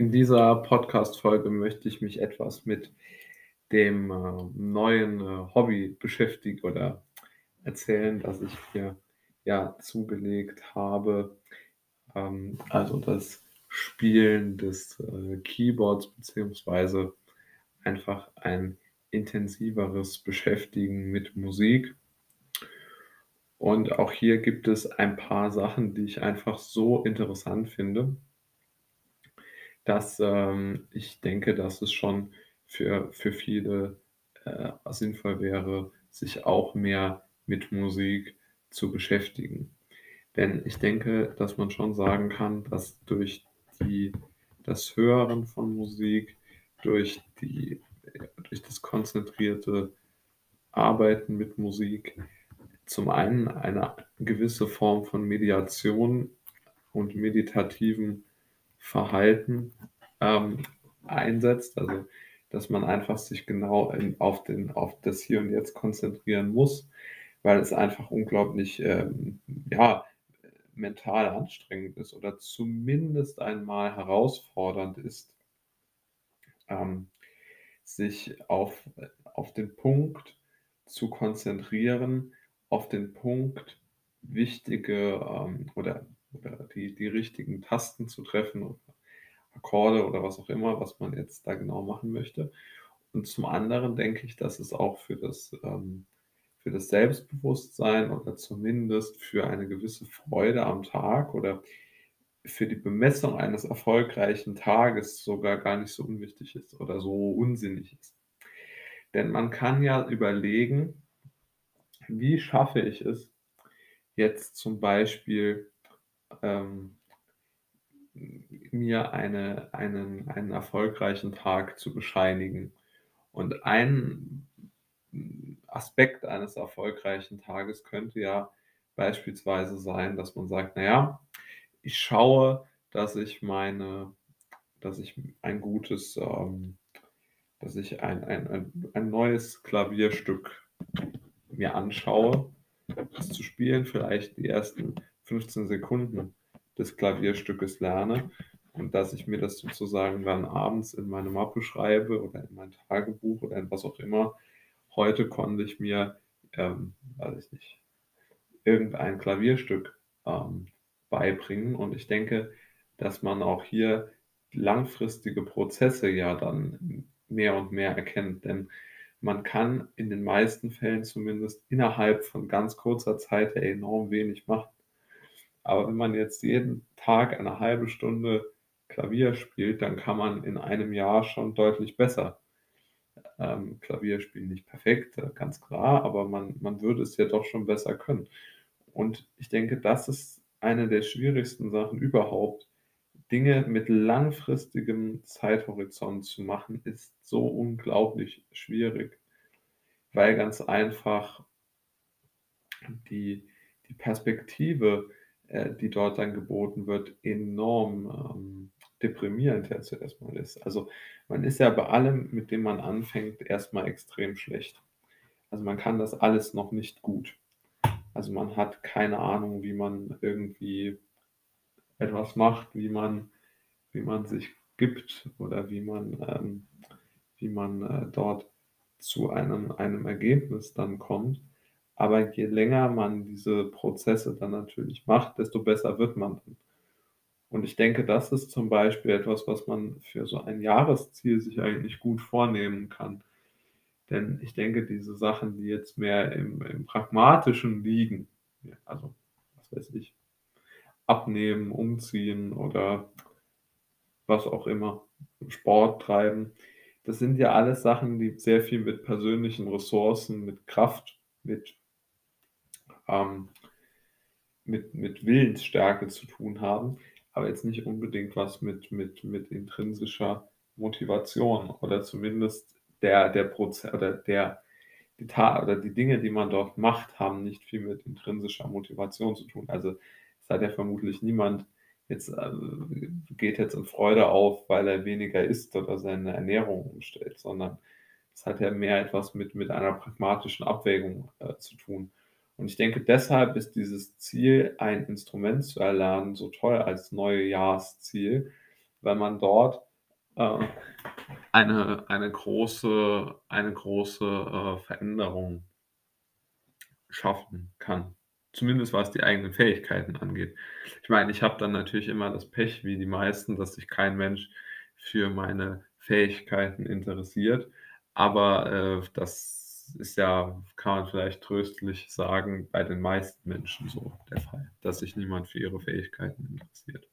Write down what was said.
In dieser Podcast-Folge möchte ich mich etwas mit dem äh, neuen äh, Hobby beschäftigen oder erzählen, das ich mir ja zugelegt habe. Ähm, also das Spielen des äh, Keyboards beziehungsweise einfach ein intensiveres Beschäftigen mit Musik. Und auch hier gibt es ein paar Sachen, die ich einfach so interessant finde, dass ähm, ich denke, dass es schon für, für viele äh, sinnvoll wäre, sich auch mehr mit Musik zu beschäftigen. Denn ich denke, dass man schon sagen kann, dass durch die, das Hören von Musik, durch, die, durch das konzentrierte Arbeiten mit Musik zum einen eine gewisse Form von Mediation und meditativen Verhalten ähm, einsetzt, also dass man einfach sich genau in, auf, den, auf das Hier und Jetzt konzentrieren muss, weil es einfach unglaublich ähm, ja, mental anstrengend ist oder zumindest einmal herausfordernd ist, ähm, sich auf, auf den Punkt zu konzentrieren, auf den Punkt wichtige ähm, oder, oder die, die richtigen Tasten zu treffen Akkorde oder was auch immer, was man jetzt da genau machen möchte. Und zum anderen denke ich, dass es auch für das, ähm, für das Selbstbewusstsein oder zumindest für eine gewisse Freude am Tag oder für die Bemessung eines erfolgreichen Tages sogar gar nicht so unwichtig ist oder so unsinnig ist. Denn man kann ja überlegen, wie schaffe ich es jetzt zum Beispiel ähm, mir eine, einen, einen erfolgreichen Tag zu bescheinigen. Und ein Aspekt eines erfolgreichen Tages könnte ja beispielsweise sein, dass man sagt, naja, ich schaue, dass ich meine, dass ich ein gutes, ähm, dass ich ein, ein, ein, ein neues Klavierstück mir anschaue, das zu spielen, vielleicht die ersten 15 Sekunden des Klavierstückes lerne und dass ich mir das sozusagen dann abends in meine Mappe schreibe oder in mein Tagebuch oder in was auch immer. Heute konnte ich mir, ähm, weiß ich nicht, irgendein Klavierstück ähm, beibringen und ich denke, dass man auch hier langfristige Prozesse ja dann mehr und mehr erkennt, denn man kann in den meisten Fällen zumindest innerhalb von ganz kurzer Zeit enorm wenig machen. Aber wenn man jetzt jeden Tag eine halbe Stunde Klavier spielt, dann kann man in einem Jahr schon deutlich besser ähm, Klavier spielen. Nicht perfekt, äh, ganz klar, aber man, man würde es ja doch schon besser können. Und ich denke, das ist eine der schwierigsten Sachen überhaupt. Dinge mit langfristigem Zeithorizont zu machen, ist so unglaublich schwierig, weil ganz einfach die, die Perspektive, äh, die dort dann geboten wird, enorm ähm, deprimierend ja zuerst mal ist. Also man ist ja bei allem, mit dem man anfängt, erstmal extrem schlecht. Also man kann das alles noch nicht gut. Also man hat keine Ahnung, wie man irgendwie etwas macht, wie man, wie man sich gibt oder wie man, ähm, wie man äh, dort zu einem, einem Ergebnis dann kommt. Aber je länger man diese Prozesse dann natürlich macht, desto besser wird man dann. Und ich denke, das ist zum Beispiel etwas, was man für so ein Jahresziel sich eigentlich gut vornehmen kann. Denn ich denke, diese Sachen, die jetzt mehr im, im Pragmatischen liegen, also was weiß ich, abnehmen, umziehen oder was auch immer, Sport treiben, das sind ja alles Sachen, die sehr viel mit persönlichen Ressourcen, mit Kraft, mit ähm, mit, mit Willensstärke zu tun haben, aber jetzt nicht unbedingt was mit, mit, mit intrinsischer Motivation oder zumindest der, der Prozess oder der, die, oder die Dinge, die man dort macht, haben nicht viel mit intrinsischer Motivation zu tun. Also es hat ja vermutlich niemand jetzt äh, geht jetzt in Freude auf, weil er weniger isst oder seine Ernährung umstellt, sondern es hat ja mehr etwas mit, mit einer pragmatischen Abwägung äh, zu tun. Und ich denke, deshalb ist dieses Ziel, ein Instrument zu erlernen, so toll als Neujahrsziel, weil man dort äh, eine eine große eine große, äh, Veränderung schaffen kann. Zumindest was die eigenen Fähigkeiten angeht. Ich meine, ich habe dann natürlich immer das Pech wie die meisten, dass sich kein Mensch für meine Fähigkeiten interessiert, aber, äh, ist ja kann man vielleicht tröstlich sagen, bei den meisten Menschen so der Fall, dass sich niemand für ihre Fähigkeiten interessiert.